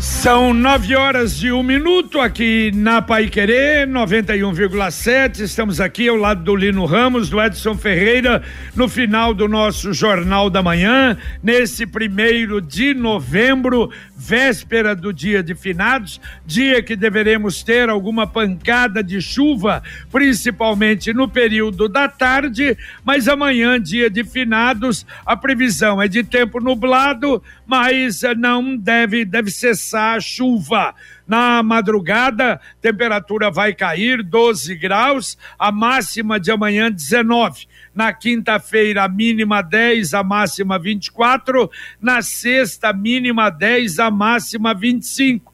São nove horas de um minuto aqui na Pai Querer 91,7. Estamos aqui ao lado do Lino Ramos, do Edson Ferreira, no final do nosso Jornal da Manhã, nesse primeiro de novembro, véspera do dia de finados, dia que deveremos ter alguma pancada de chuva, principalmente no período da tarde, mas amanhã, dia de finados, a previsão é de tempo nublado, mas não deve, deve cessar a chuva. Na madrugada, temperatura vai cair 12 graus, a máxima de amanhã 19. Na quinta-feira, a mínima 10, a máxima 24. Na sexta, mínima 10, a máxima 25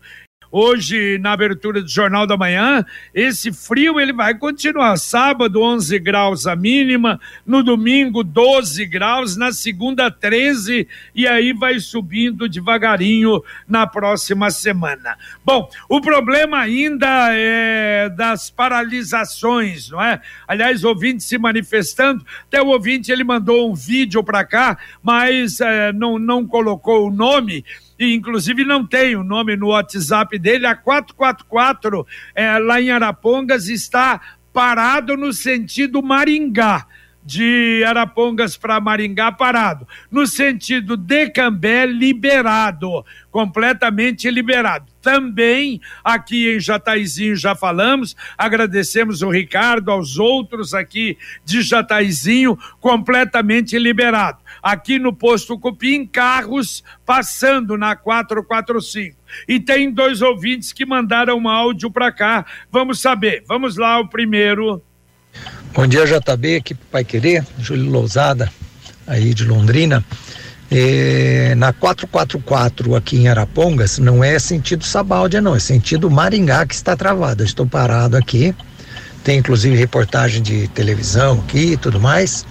hoje na abertura do Jornal da Manhã, esse frio ele vai continuar. Sábado 11 graus a mínima, no domingo 12 graus, na segunda 13 e aí vai subindo devagarinho na próxima semana. Bom, o problema ainda é das paralisações, não é? Aliás, ouvinte se manifestando, até o ouvinte ele mandou um vídeo para cá, mas é, não, não colocou o nome inclusive não tem o nome no WhatsApp dele, a 444 é, lá em Arapongas está parado no sentido Maringá de Arapongas para Maringá parado. No sentido de Cambé, liberado, completamente liberado. Também aqui em Jataizinho já falamos, agradecemos o Ricardo, aos outros aqui de Jataizinho, completamente liberado. Aqui no posto Cupim, carros passando na 445. E tem dois ouvintes que mandaram um áudio para cá. Vamos saber. Vamos lá, o primeiro. Bom dia, JB, aqui Pai Querer, Júlio Lousada, aí de Londrina. É, na 444 aqui em Arapongas, não é sentido Sabáudia, não, é sentido Maringá que está travado. Eu estou parado aqui, tem inclusive reportagem de televisão aqui e tudo mais.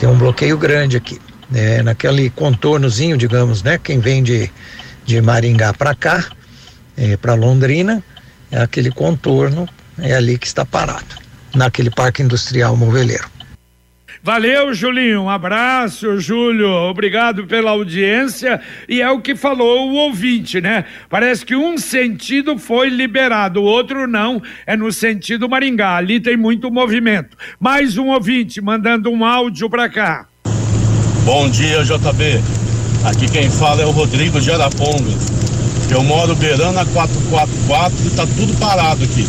Tem um bloqueio grande aqui, é, naquele contornozinho, digamos, né? Quem vem de, de Maringá para cá, é, para Londrina, é aquele contorno, é ali que está parado naquele parque industrial moveleiro. Valeu, Julinho. Um abraço, Júlio. Obrigado pela audiência. E é o que falou o ouvinte, né? Parece que um sentido foi liberado, o outro não. É no sentido Maringá. Ali tem muito movimento. Mais um ouvinte mandando um áudio para cá. Bom dia, JB. Aqui quem fala é o Rodrigo de Arapongas. Eu moro beirando a 444 e tá tudo parado aqui.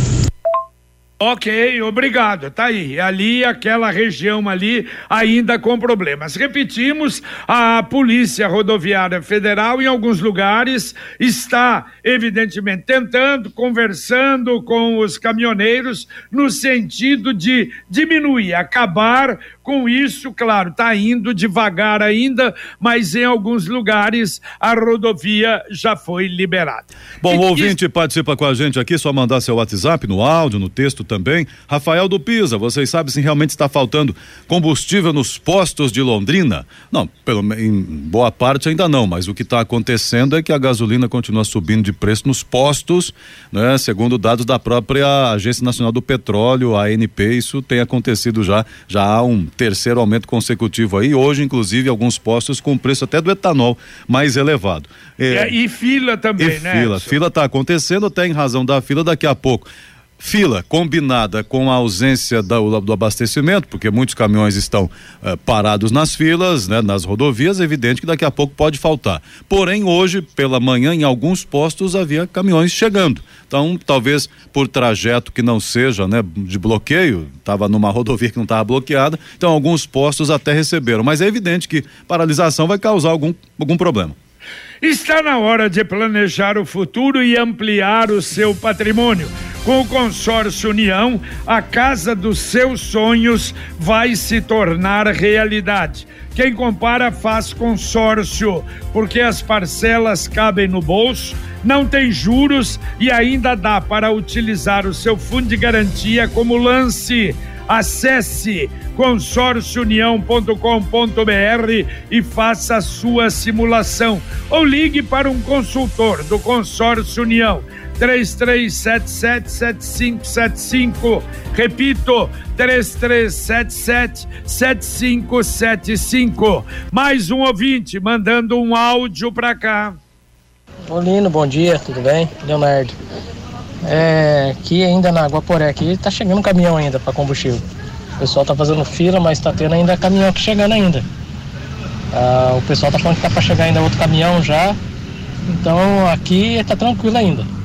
Ok, obrigado. Tá aí. Ali, aquela região ali, ainda com problemas. Repetimos, a Polícia Rodoviária Federal, em alguns lugares, está, evidentemente, tentando, conversando com os caminhoneiros no sentido de diminuir, acabar com isso, claro, está indo devagar ainda, mas em alguns lugares a rodovia já foi liberada. Bom, o ouvinte e... participa com a gente aqui, só mandar seu WhatsApp no áudio, no texto também. Rafael do Pisa, vocês sabem se realmente está faltando combustível nos postos de Londrina? Não, pelo, em boa parte ainda não, mas o que está acontecendo é que a gasolina continua subindo de preço nos postos, né? Segundo dados da própria Agência Nacional do Petróleo, a ANP, isso tem acontecido já, já há um terceiro aumento consecutivo aí. Hoje, inclusive, alguns postos com preço até do etanol mais elevado. É, e fila também, e né? Fila, fila está acontecendo até em razão da fila daqui a pouco fila combinada com a ausência do, do abastecimento, porque muitos caminhões estão eh, parados nas filas, né, nas rodovias, é evidente que daqui a pouco pode faltar. Porém, hoje, pela manhã, em alguns postos havia caminhões chegando. Então, talvez por trajeto que não seja né, de bloqueio, estava numa rodovia que não estava bloqueada, então alguns postos até receberam. Mas é evidente que paralisação vai causar algum, algum problema. Está na hora de planejar o futuro e ampliar o seu patrimônio. Com o consórcio União, a casa dos seus sonhos vai se tornar realidade. Quem compara faz consórcio, porque as parcelas cabem no bolso, não tem juros e ainda dá para utilizar o seu fundo de garantia como lance. Acesse consórciounião.com.br e faça a sua simulação ou ligue para um consultor do Consórcio União 33777575. Repito, 33777575. Mais um ouvinte mandando um áudio para cá. Olino, bom dia, tudo bem? Leonardo. É, aqui ainda na Guaporé, aqui tá chegando caminhão ainda para combustível. O pessoal tá fazendo fila, mas tá tendo ainda caminhão aqui chegando ainda. Ah, o pessoal tá falando que tá para chegar ainda outro caminhão já. Então aqui tá tranquilo ainda.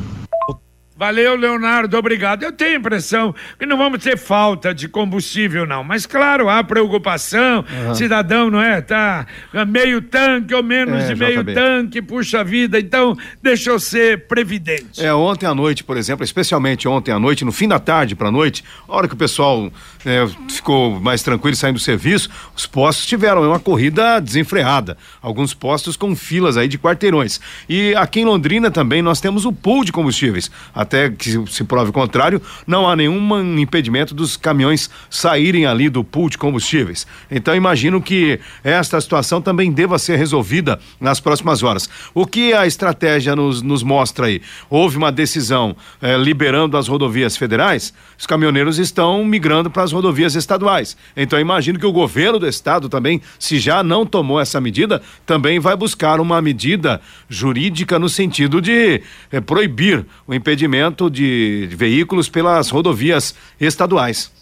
Valeu, Leonardo, obrigado. Eu tenho a impressão que não vamos ter falta de combustível, não. Mas, claro, há preocupação. Uhum. Cidadão, não é? Tá meio tanque ou menos é, de meio JB. tanque, puxa vida. Então, deixa eu ser previdente. É, ontem à noite, por exemplo, especialmente ontem à noite, no fim da tarde para noite, a hora que o pessoal é, ficou mais tranquilo saindo do serviço, os postos tiveram uma corrida desenfreada. Alguns postos com filas aí de quarteirões. E aqui em Londrina também nós temos o pool de combustíveis. A até que se prove o contrário, não há nenhum impedimento dos caminhões saírem ali do pool de combustíveis. Então imagino que esta situação também deva ser resolvida nas próximas horas. O que a estratégia nos, nos mostra aí? Houve uma decisão eh, liberando as rodovias federais, os caminhoneiros estão migrando para as rodovias estaduais. Então imagino que o governo do estado também, se já não tomou essa medida, também vai buscar uma medida jurídica no sentido de eh, proibir o impedimento de, de veículos pelas rodovias estaduais.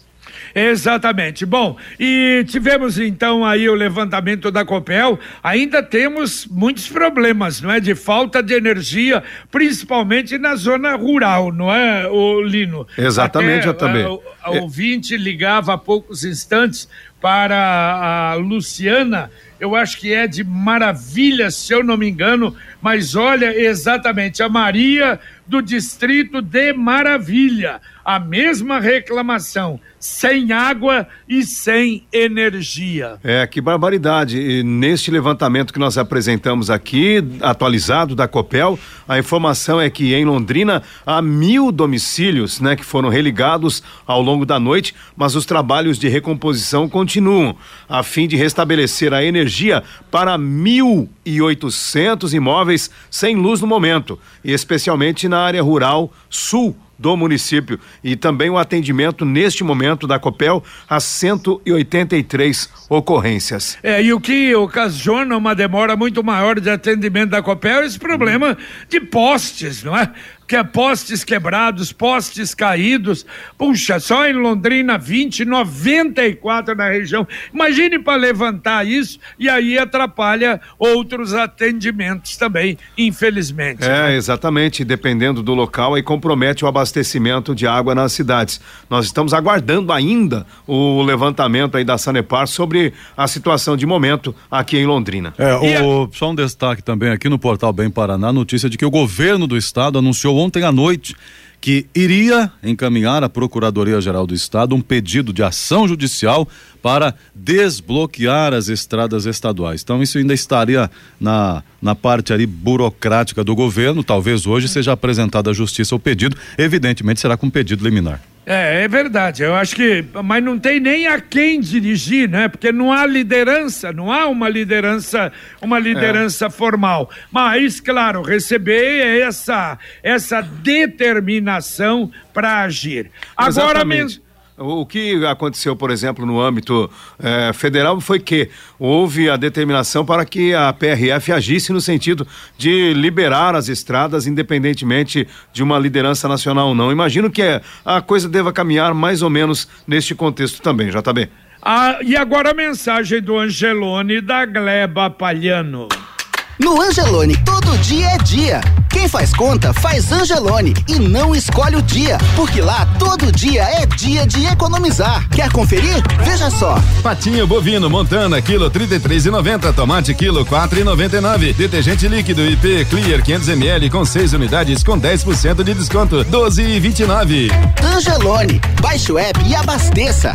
Exatamente. Bom, e tivemos então aí o levantamento da Copel. Ainda temos muitos problemas, não é? De falta de energia, principalmente na zona rural, não é, o Lino? Exatamente, Até, eu também. A, a, ouvinte ligava há poucos instantes para a Luciana eu acho que é de maravilha, se eu não me engano, mas olha exatamente a Maria do distrito de Maravilha, a mesma reclamação sem água e sem energia. É, que barbaridade. E neste levantamento que nós apresentamos aqui, atualizado da Copel, a informação é que em Londrina há mil domicílios, né, que foram religados ao longo da noite, mas os trabalhos de recomposição continuam, a fim de restabelecer a energia para mil e oitocentos imóveis sem luz no momento, e especialmente na área rural sul do município e também o atendimento neste momento da Copel a 183 ocorrências. É, e o que ocasiona uma demora muito maior de atendimento da Copel é esse problema de postes, não é? Que é postes quebrados, postes caídos. Puxa, só em Londrina 20, 94 na região. Imagine para levantar isso e aí atrapalha outros atendimentos também, infelizmente. É, né? exatamente, dependendo do local aí compromete o abastecimento de água nas cidades. Nós estamos aguardando ainda o levantamento aí da Sanepar sobre a situação de momento aqui em Londrina. É, o, só um destaque também aqui no portal Bem Paraná, notícia de que o governo do estado anunciou ontem à noite que iria encaminhar à Procuradoria-Geral do Estado um pedido de ação judicial para desbloquear as estradas estaduais. Então, isso ainda estaria na, na parte ali burocrática do governo. Talvez hoje seja apresentado à Justiça o pedido. Evidentemente, será com pedido liminar. É, é verdade. Eu acho que. Mas não tem nem a quem dirigir, né? Porque não há liderança, não há uma liderança, uma liderança é. formal. Mas, claro, receber essa, essa determinação para agir. Agora, Exatamente. O que aconteceu, por exemplo, no âmbito eh, federal foi que houve a determinação para que a PRF agisse no sentido de liberar as estradas, independentemente de uma liderança nacional ou não. Imagino que a coisa deva caminhar mais ou menos neste contexto também, JB. Ah, e agora a mensagem do Angelone da Gleba Palhano. No Angelone, todo dia é dia. Quem faz conta, faz Angelone e não escolhe o dia, porque lá todo dia é dia de economizar. Quer conferir? Veja só. Patinho bovino Montana, quilo 33,90. Tomate, quilo 4,99. Detergente líquido IP Clear 500 ml com 6 unidades com 10% de desconto, 12,29. Angelone, baixe o app e abasteça.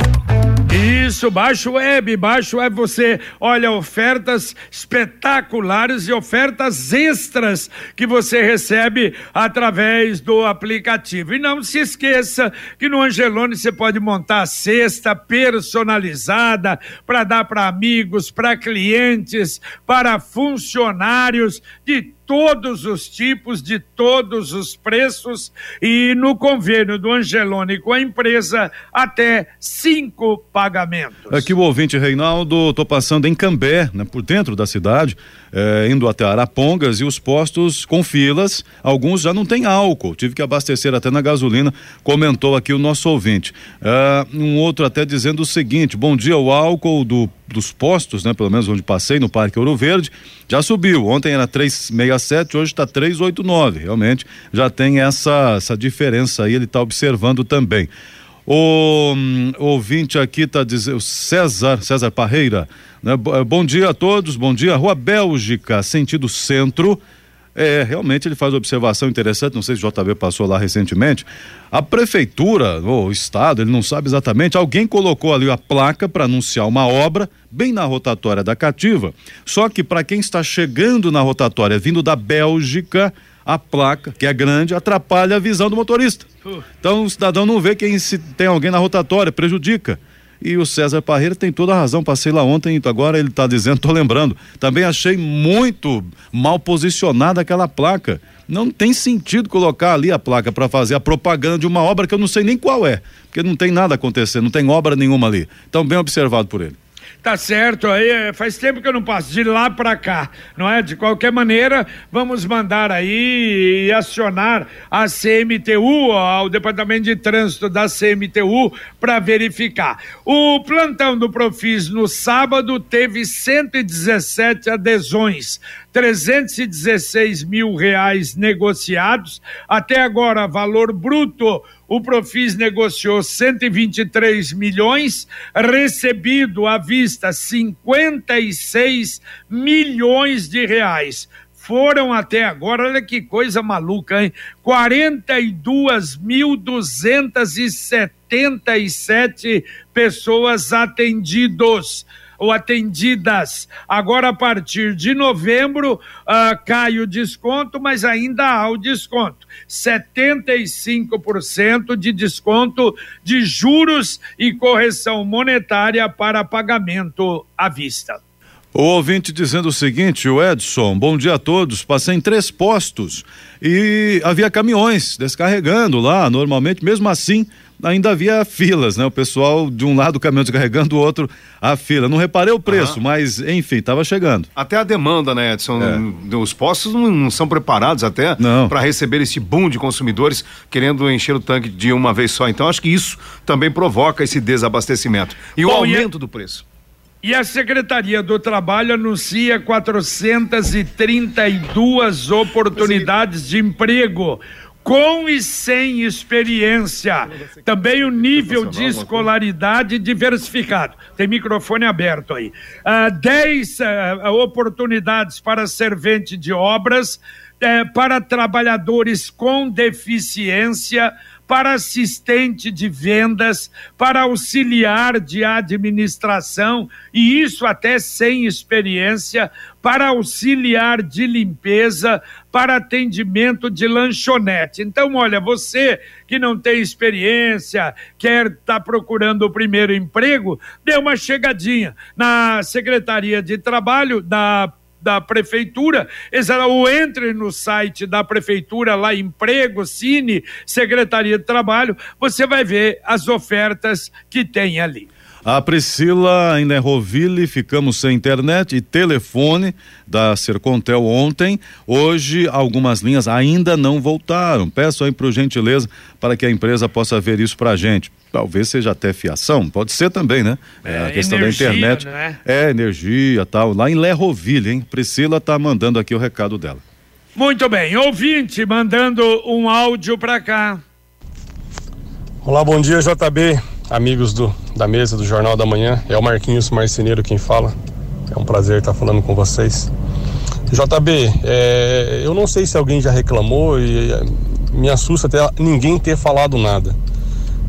Isso, baixa o web, baixa o web, você olha ofertas espetaculares e ofertas extras que você recebe através do aplicativo. E não se esqueça que no Angelone você pode montar a cesta personalizada para dar para amigos, para clientes, para funcionários de todos os tipos, de todos os preços e no convênio do Angelone com a empresa até cinco pagamentos. Aqui o ouvinte Reinaldo, tô passando em Cambé, né, por dentro da cidade, eh, indo até Arapongas e os postos com filas, alguns já não tem álcool, tive que abastecer até na gasolina, comentou aqui o nosso ouvinte. Ah, um outro até dizendo o seguinte: bom dia, o álcool do, dos postos, né? Pelo menos onde passei no Parque Ouro Verde, já subiu. Ontem era 367, hoje está 389. Realmente já tem essa, essa diferença aí, ele está observando também. O hum, ouvinte aqui está dizendo, César, César Parreira, né? Bo- Bom dia a todos, bom dia. Rua Bélgica, sentido centro. É, realmente ele faz observação interessante, não sei se o JB passou lá recentemente. A prefeitura, ou o estado, ele não sabe exatamente, alguém colocou ali a placa para anunciar uma obra bem na rotatória da Cativa. Só que para quem está chegando na rotatória vindo da Bélgica, a placa, que é grande, atrapalha a visão do motorista. Então o cidadão não vê quem se tem alguém na rotatória, prejudica. E o César Parreira tem toda a razão. Passei lá ontem, então agora ele está dizendo, tô lembrando. Também achei muito mal posicionada aquela placa. Não tem sentido colocar ali a placa para fazer a propaganda de uma obra que eu não sei nem qual é, porque não tem nada acontecendo, não tem obra nenhuma ali. Então, bem observado por ele. Tá certo, aí é, faz tempo que eu não passo de lá para cá, não é? De qualquer maneira, vamos mandar aí e acionar a CMTU, ao Departamento de Trânsito da CMTU, para verificar. O plantão do Profis no sábado teve 117 adesões. 316 mil reais negociados. Até agora, valor bruto, o Profis negociou 123 milhões, recebido à vista 56 milhões de reais. Foram até agora, olha que coisa maluca, hein? 42.277 pessoas atendidos ou atendidas. Agora, a partir de novembro, ah, cai o desconto, mas ainda há o desconto. 75% de desconto de juros e correção monetária para pagamento à vista. O ouvinte dizendo o seguinte, o Edson, bom dia a todos. Passei em três postos e havia caminhões descarregando lá, normalmente, mesmo assim, ainda havia filas, né? O pessoal de um lado o caminhão descarregando, do outro a fila. Não reparei o preço, mas enfim, estava chegando. Até a demanda, né, Edson? É. Os postos não, não são preparados até para receber esse boom de consumidores querendo encher o tanque de uma vez só. Então, acho que isso também provoca esse desabastecimento. E o Bom, e é- aumento do preço. E a Secretaria do Trabalho anuncia 432 oportunidades de emprego com e sem experiência. Também o nível de escolaridade diversificado. Tem microfone aberto aí. Ah, 10 ah, oportunidades para servente de obras, eh, para trabalhadores com deficiência, para assistente de vendas, para auxiliar de administração, e isso até sem experiência, para auxiliar de limpeza, para atendimento de lanchonete. Então, olha, você que não tem experiência, quer estar tá procurando o primeiro emprego, dê uma chegadinha na Secretaria de Trabalho da da prefeitura, ou entre no site da prefeitura lá emprego, Cine, Secretaria de Trabalho, você vai ver as ofertas que tem ali. A Priscila em Lerroville, ficamos sem internet e telefone da Sercontel ontem. Hoje, algumas linhas ainda não voltaram. Peço aí, por gentileza, para que a empresa possa ver isso para a gente. Talvez seja até fiação, pode ser também, né? É, a questão energia, da internet. né? É, energia tal. Lá em Lerroville, hein? Priscila tá mandando aqui o recado dela. Muito bem, ouvinte mandando um áudio para cá. Olá, bom dia JB, amigos do, da mesa do Jornal da Manhã. É o Marquinhos Marceneiro quem fala. É um prazer estar falando com vocês. JB, é, eu não sei se alguém já reclamou e me assusta até ninguém ter falado nada.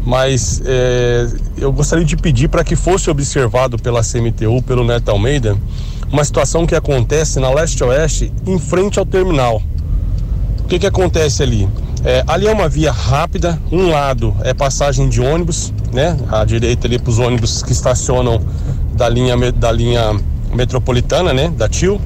Mas é, eu gostaria de pedir para que fosse observado pela CMTU, pelo Neto Almeida, uma situação que acontece na leste-oeste em frente ao terminal. Que, que acontece ali? É, ali é uma via rápida, um lado é passagem de ônibus, né? À direita ali para os ônibus que estacionam da linha, da linha metropolitana, né? Da TIL.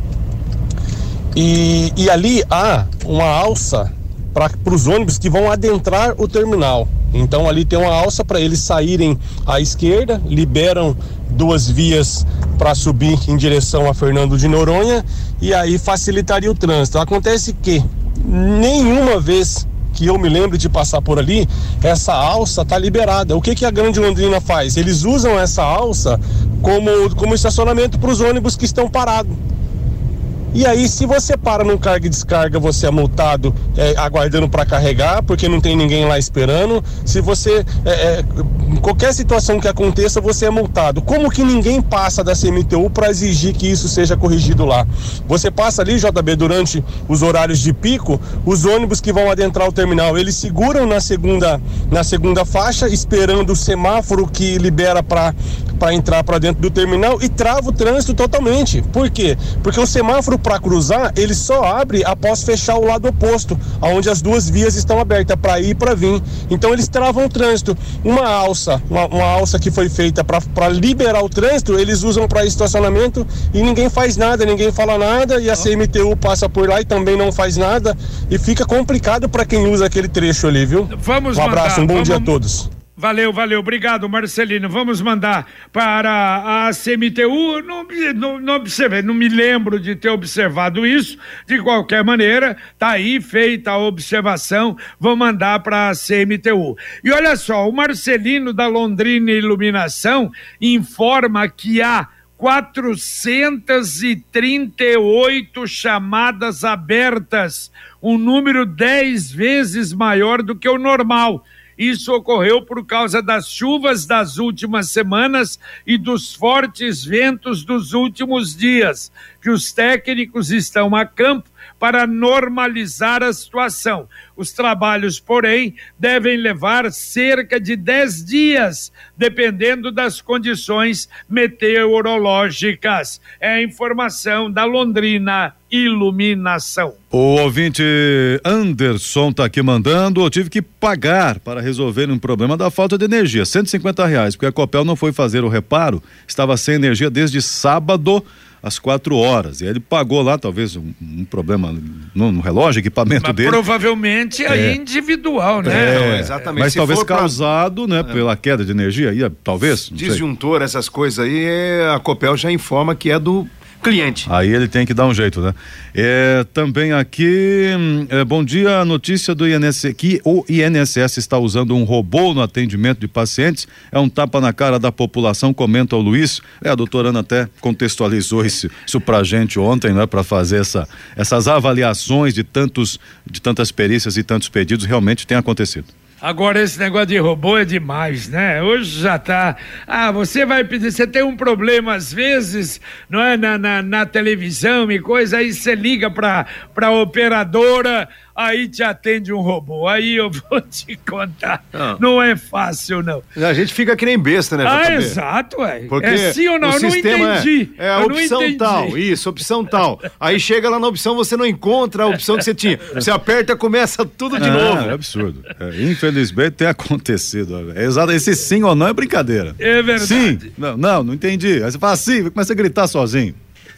E, e ali há uma alça para os ônibus que vão adentrar o terminal. Então ali tem uma alça para eles saírem à esquerda, liberam duas vias para subir em direção a Fernando de Noronha e aí facilitaria o trânsito. Acontece que nenhuma vez que eu me lembro de passar por ali, essa alça está liberada. O que, que a Grande Londrina faz? Eles usam essa alça como, como estacionamento para os ônibus que estão parados. E aí, se você para num carga e descarga, você é multado é, aguardando para carregar, porque não tem ninguém lá esperando. Se você. É, é, qualquer situação que aconteça, você é multado. Como que ninguém passa da CMTU para exigir que isso seja corrigido lá? Você passa ali, JB, durante os horários de pico, os ônibus que vão adentrar o terminal, eles seguram na segunda, na segunda faixa, esperando o semáforo que libera para entrar para dentro do terminal e trava o trânsito totalmente. Por quê? Porque o semáforo para cruzar, ele só abre após fechar o lado oposto, onde as duas vias estão abertas para ir e para vir. Então eles travam o trânsito. Uma alça, uma, uma alça que foi feita para liberar o trânsito, eles usam para estacionamento e ninguém faz nada, ninguém fala nada e a CMTU passa por lá e também não faz nada e fica complicado para quem usa aquele trecho ali, viu? Vamos um abraço, mandar, um bom vamos... dia a todos. Valeu, valeu, obrigado, Marcelino. Vamos mandar para a CMTU. Não, não, não observei, não me lembro de ter observado isso. De qualquer maneira, tá aí feita a observação. Vou mandar para a CMTU. E olha só, o Marcelino da Londrina Iluminação informa que há 438 chamadas abertas, um número 10 vezes maior do que o normal. Isso ocorreu por causa das chuvas das últimas semanas e dos fortes ventos dos últimos dias, que os técnicos estão a campo para normalizar a situação. Os trabalhos, porém, devem levar cerca de 10 dias, dependendo das condições meteorológicas. É a informação da Londrina Iluminação. O ouvinte Anderson está aqui mandando, eu tive que pagar para resolver um problema da falta de energia, 150 reais, porque a Copel não foi fazer o reparo, estava sem energia desde sábado às quatro horas. E ele pagou lá, talvez, um, um problema no, no, relógio, equipamento Mas dele. Provavelmente é, é individual, né? É, não, exatamente. Mas Se talvez causado, pra... né, é. pela queda de energia, aí, talvez. Disjuntor, essas coisas aí, a Copel já informa que é do cliente. Aí ele tem que dar um jeito, né? É, também aqui, é, bom dia, a notícia do INSS, que o INSS está usando um robô no atendimento de pacientes, é um tapa na cara da população, comenta o Luiz, é, a doutora Ana até contextualizou isso, isso pra gente ontem, né, para fazer essa, essas avaliações de tantos, de tantas perícias e tantos pedidos, realmente tem acontecido. Agora, esse negócio de robô é demais, né? Hoje já tá. Ah, você vai pedir, você tem um problema às vezes, não é? Na, na, na televisão e coisa, aí você liga pra, pra operadora, aí te atende um robô. Aí eu vou te contar. Não, não é fácil, não. A gente fica que nem besta, né? Ah, exato, ué. Porque é sim ou não? O eu não entendi. É, é a opção tal, isso, opção tal. Aí chega lá na opção, você não encontra a opção que você tinha. Você aperta, começa tudo de ah, novo. É absurdo. É, infelizmente tem acontecido. É exato, esse sim ou não é brincadeira. É verdade. Sim. Não, não, não entendi. Aí você fala sim, começa a gritar sozinho.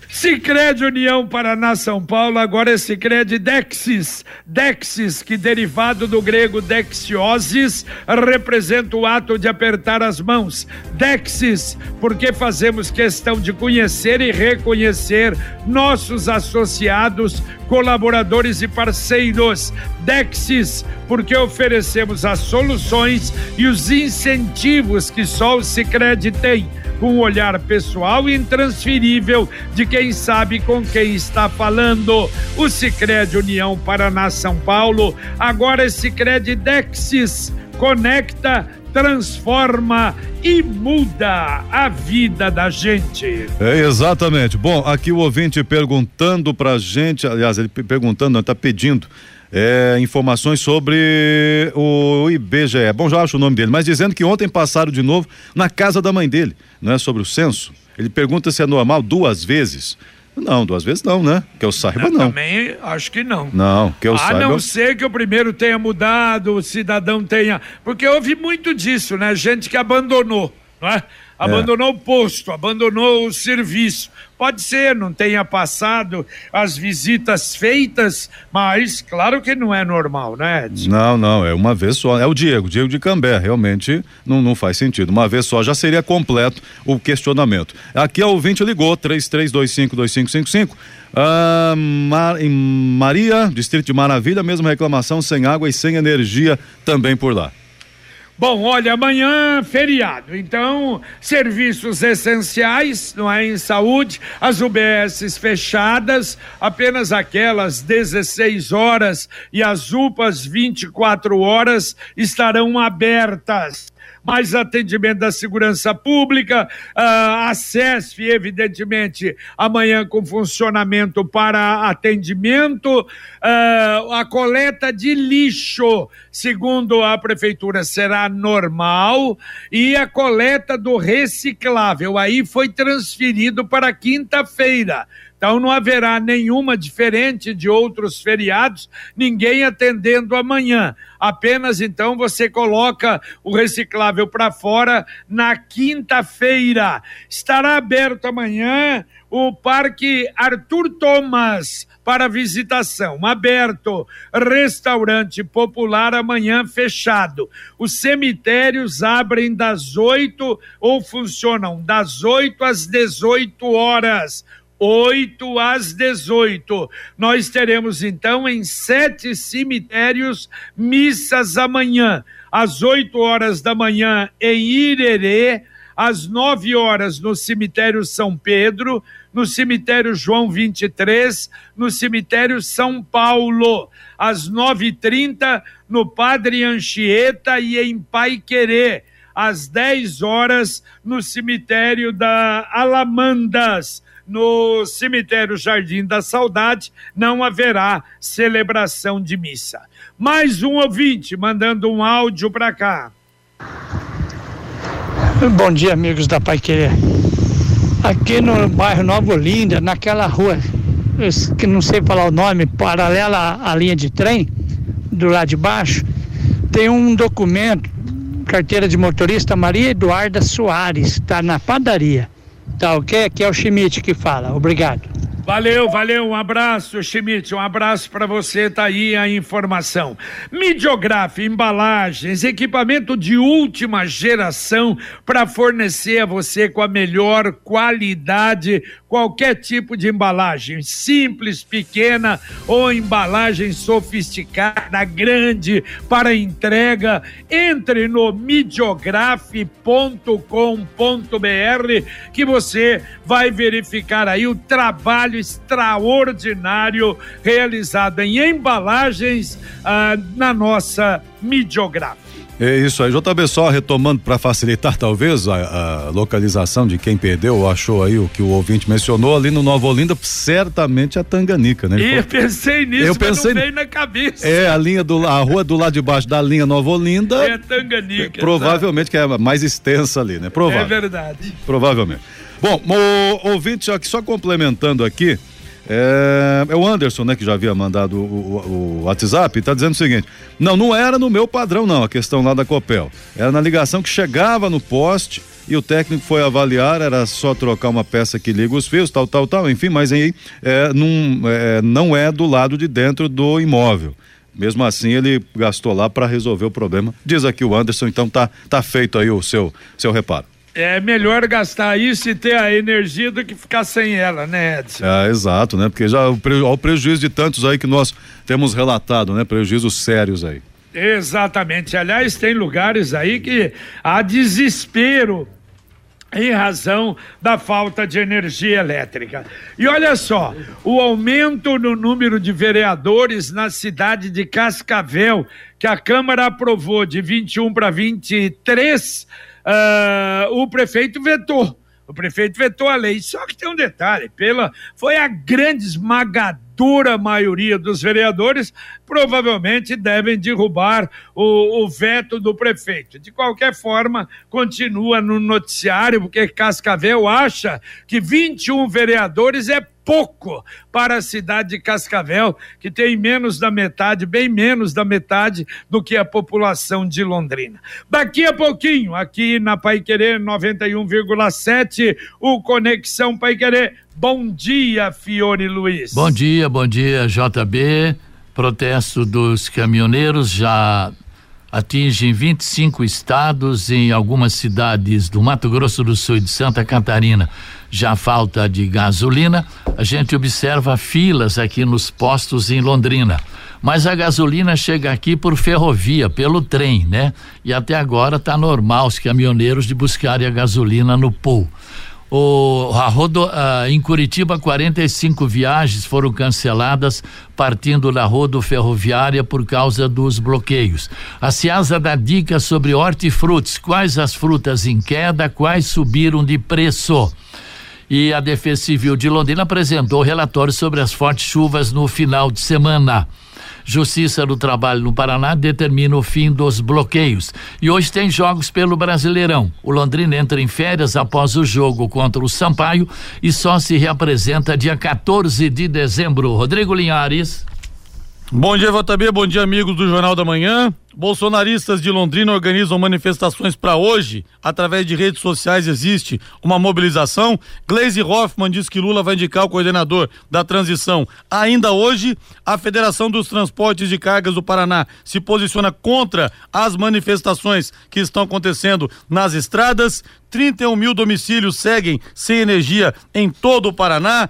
Sicredi União Paraná São Paulo, agora é Sicredi Dexis. Dexis, que derivado do grego dexiosis, representa o ato de apertar as mãos. Dexis, porque fazemos questão de conhecer e reconhecer nossos associados, colaboradores e parceiros. Dexis, porque oferecemos as soluções e os incentivos que só o Sicredi tem com um olhar pessoal e intransferível de quem sabe com quem está falando. O Sicredi União Paraná São Paulo, agora é Sicredi Dexis, conecta transforma e muda a vida da gente. É, exatamente. Bom, aqui o ouvinte perguntando pra gente, aliás, ele perguntando, está pedindo é, informações sobre o IBGE. Bom, já acho o nome dele, mas dizendo que ontem passaram de novo na casa da mãe dele, não é sobre o censo. Ele pergunta se é normal duas vezes. Não, duas vezes não, né? Que eu saiba, não. Também acho que não. Não, que eu a saiba. A não ser que o primeiro tenha mudado, o cidadão tenha. Porque houve muito disso, né? Gente que abandonou não é? Abandonou o posto, abandonou o serviço. Pode ser, não tenha passado as visitas feitas, mas claro que não é normal, né, Edson? Não, não, é uma vez só. É o Diego, Diego de Cambé, realmente não, não faz sentido. Uma vez só já seria completo o questionamento. Aqui a ouvinte ligou, 33252555. Ah, Mar, em Maria, Distrito de Maravilha, mesma reclamação, sem água e sem energia também por lá. Bom, olha, amanhã feriado, então serviços essenciais, não é em saúde, as UBSs fechadas, apenas aquelas 16 horas e as UPAs 24 horas estarão abertas mais atendimento da segurança pública, uh, a CESF, evidentemente, amanhã com funcionamento para atendimento, uh, a coleta de lixo, segundo a prefeitura, será normal, e a coleta do reciclável, aí foi transferido para quinta-feira. Então não haverá nenhuma diferente de outros feriados, ninguém atendendo amanhã. Apenas então você coloca o reciclável para fora na quinta-feira. Estará aberto amanhã o Parque Arthur Thomas para visitação, aberto. Restaurante popular amanhã fechado. Os cemitérios abrem das 8 ou funcionam das 8 às 18 horas. 8 às 18. Nós teremos então em sete cemitérios missas amanhã, às 8 horas da manhã em Irerê, às 9 horas no cemitério São Pedro, no cemitério João 23, no cemitério São Paulo, às 9h30 no Padre Anchieta e em Pai Querer, às 10 horas no cemitério da Alamandas no cemitério Jardim da Saudade não haverá celebração de missa. Mais um ouvinte mandando um áudio para cá. Bom dia, amigos da Pai Querer. Aqui no bairro Nova Olinda, naquela rua, que não sei falar o nome, paralela à linha de trem, do lado de baixo, tem um documento, carteira de motorista Maria Eduarda Soares, está na padaria. Tá ok? Aqui é o Schmidt que fala. Obrigado. Valeu, valeu, um abraço, Schmidt, um abraço para você, tá aí a informação. Midiograf, embalagens, equipamento de última geração para fornecer a você com a melhor qualidade qualquer tipo de embalagem, simples, pequena ou embalagem sofisticada, grande para entrega, entre no midiograf.com.br que você vai verificar aí o trabalho extraordinário realizado em embalagens ah, na nossa Midiograf. É isso aí, JB, só retomando para facilitar talvez a, a, localização de quem perdeu ou achou aí o que o ouvinte mencionou ali no Nova Olinda, certamente a Tanganica, né? E eu pensei nisso, eu pensei, não veio na cabeça. É, a linha do a rua do lado de baixo da linha Nova Olinda. É a Tanganica. Provavelmente que é mais extensa ali, né? Provável. É verdade. Provavelmente. Bom, o ouvinte, só, só complementando aqui, é, é, o Anderson, né, que já havia mandado o, o, o WhatsApp, está dizendo o seguinte: não, não era no meu padrão, não, a questão lá da Copel. Era na ligação que chegava no poste e o técnico foi avaliar, era só trocar uma peça que liga os fios, tal, tal, tal, enfim, mas aí é, não, é, não é do lado de dentro do imóvel. Mesmo assim, ele gastou lá para resolver o problema. Diz aqui o Anderson, então tá, tá feito aí o seu, seu reparo. É melhor gastar isso e ter a energia do que ficar sem ela, né, Edson? É, exato, né? Porque já o prejuízo de tantos aí que nós temos relatado, né? Prejuízos sérios aí. Exatamente. Aliás, tem lugares aí que há desespero em razão da falta de energia elétrica. E olha só, o aumento no número de vereadores na cidade de Cascavel, que a Câmara aprovou de 21 para 23 uh, o prefeito vetou. O prefeito vetou a lei. Só que tem um detalhe: pela foi a grande esmagadora maioria dos vereadores, provavelmente devem derrubar o, o, veto do prefeito. De qualquer forma, continua no noticiário, porque Cascavel acha que 21 vereadores é pouco para a cidade de Cascavel, que tem menos da metade, bem menos da metade do que a população de Londrina. Daqui a pouquinho, aqui na Pai Querer 91,7, o Conexão Pai Querer. Bom dia, Fiore Luiz. Bom dia, bom dia, JB. Protesto dos caminhoneiros já atingem 25 estados em algumas cidades do Mato Grosso do Sul e de Santa Catarina. Já falta de gasolina, a gente observa filas aqui nos postos em Londrina. Mas a gasolina chega aqui por ferrovia, pelo trem, né? E até agora está normal os caminhoneiros de buscarem a gasolina no pool. O, a rodo, uh, em Curitiba, 45 viagens foram canceladas partindo da rodo ferroviária por causa dos bloqueios. A Ciasa dá dicas sobre hortifrutis, quais as frutas em queda, quais subiram de preço. E a Defesa Civil de Londrina apresentou relatório sobre as fortes chuvas no final de semana. Justiça do Trabalho no Paraná determina o fim dos bloqueios. E hoje tem jogos pelo Brasileirão. O Londrina entra em férias após o jogo contra o Sampaio e só se reapresenta dia 14 de dezembro. Rodrigo Linhares. Bom dia, JB. Bom dia, amigos do Jornal da Manhã. Bolsonaristas de Londrina organizam manifestações para hoje. Através de redes sociais existe uma mobilização. Gleisi Hoffmann diz que Lula vai indicar o coordenador da transição. Ainda hoje, a Federação dos Transportes de Cargas do Paraná se posiciona contra as manifestações que estão acontecendo nas estradas. 31 mil domicílios seguem sem energia em todo o Paraná.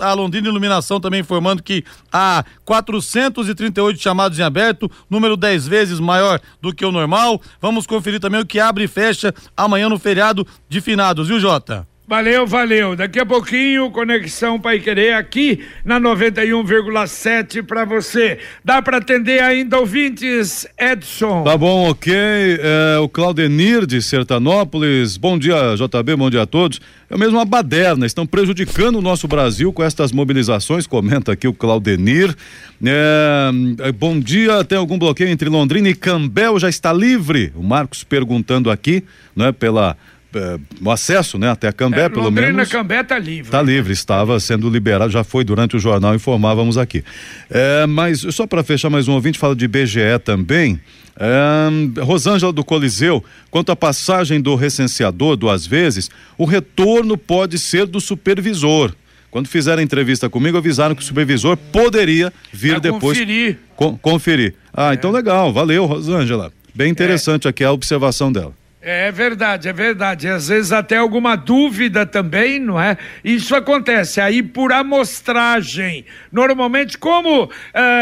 A Londrina Iluminação também informando que há 438 chamados em aberto, número 10 vezes maior do que o normal. Vamos conferir também o que abre e fecha amanhã no feriado de finados, viu, Jota? Valeu, valeu. Daqui a pouquinho, Conexão Pai Querer aqui na 91,7 para você. Dá para atender ainda ouvintes, Edson? Tá bom, ok. É, o Claudenir de Sertanópolis. Bom dia, JB, bom dia a todos. É mesmo a baderna, estão prejudicando o nosso Brasil com estas mobilizações, comenta aqui o Claudenir. É, bom dia, tem algum bloqueio entre Londrina e Cambel? Já está livre? O Marcos perguntando aqui, né, pela é, o acesso, né, até a Cambé, é, pelo Londrina, menos. Cambé está livre. Está livre, estava sendo liberado, já foi durante o jornal, informávamos aqui. É, mas só para fechar mais um ouvinte, fala de BGE também. É, Rosângela do Coliseu, quanto à passagem do recenseador duas vezes, o retorno pode ser do supervisor. Quando fizeram a entrevista comigo, avisaram que o supervisor poderia vir pra depois. Conferir. conferir. Ah, é. então legal, valeu, Rosângela. Bem interessante aqui a observação dela. É verdade, é verdade. Às vezes até alguma dúvida também, não é? Isso acontece aí por amostragem. Normalmente, como uh,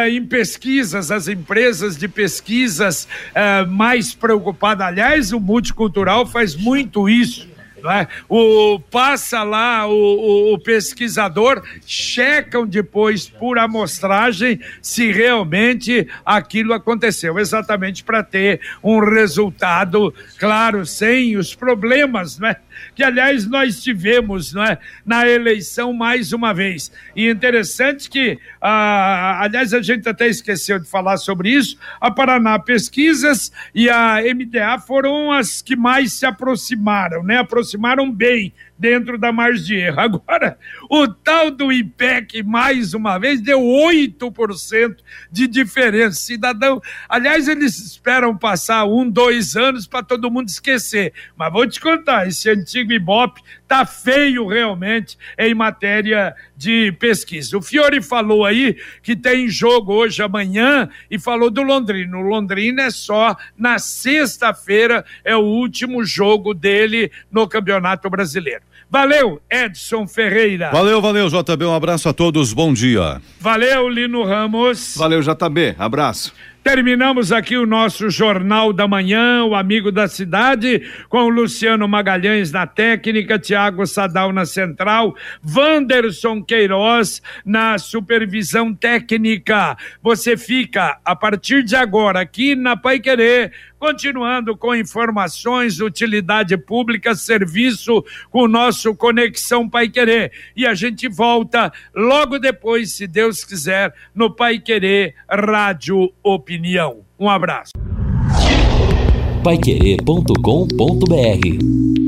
em pesquisas, as empresas de pesquisas uh, mais preocupadas, aliás, o multicultural faz muito isso é? O, passa lá o, o, o, pesquisador, checam depois por amostragem se realmente aquilo aconteceu, exatamente para ter um resultado, claro, sem os problemas, né? Que aliás nós tivemos não é, na eleição mais uma vez. E interessante que, ah, aliás, a gente até esqueceu de falar sobre isso, a Paraná Pesquisas e a MDA foram as que mais se aproximaram, né? Aproximaram bem dentro da margem de erro. Agora, o tal do IPEC, mais uma vez, deu 8% de diferença. Cidadão, aliás, eles esperam passar um, dois anos para todo mundo esquecer. Mas vou te contar, esse antigo Ibope tá feio realmente em matéria de pesquisa. O Fiore falou aí que tem jogo hoje amanhã e falou do Londrina. O Londrina é só na sexta-feira, é o último jogo dele no Campeonato Brasileiro. Valeu, Edson Ferreira. Valeu, valeu, JB. Um abraço a todos. Bom dia. Valeu, Lino Ramos. Valeu, JB. Abraço. Terminamos aqui o nosso Jornal da Manhã, o Amigo da Cidade, com Luciano Magalhães na técnica, Tiago Sadal na central, Wanderson Queiroz na supervisão técnica. Você fica, a partir de agora, aqui na Pai Querer, continuando com informações, utilidade pública, serviço com o nosso Conexão Pai Querer. E a gente volta logo depois, se Deus quiser, no Pai Querer Rádio Opinião. Um abraço. Paiquerê.com.br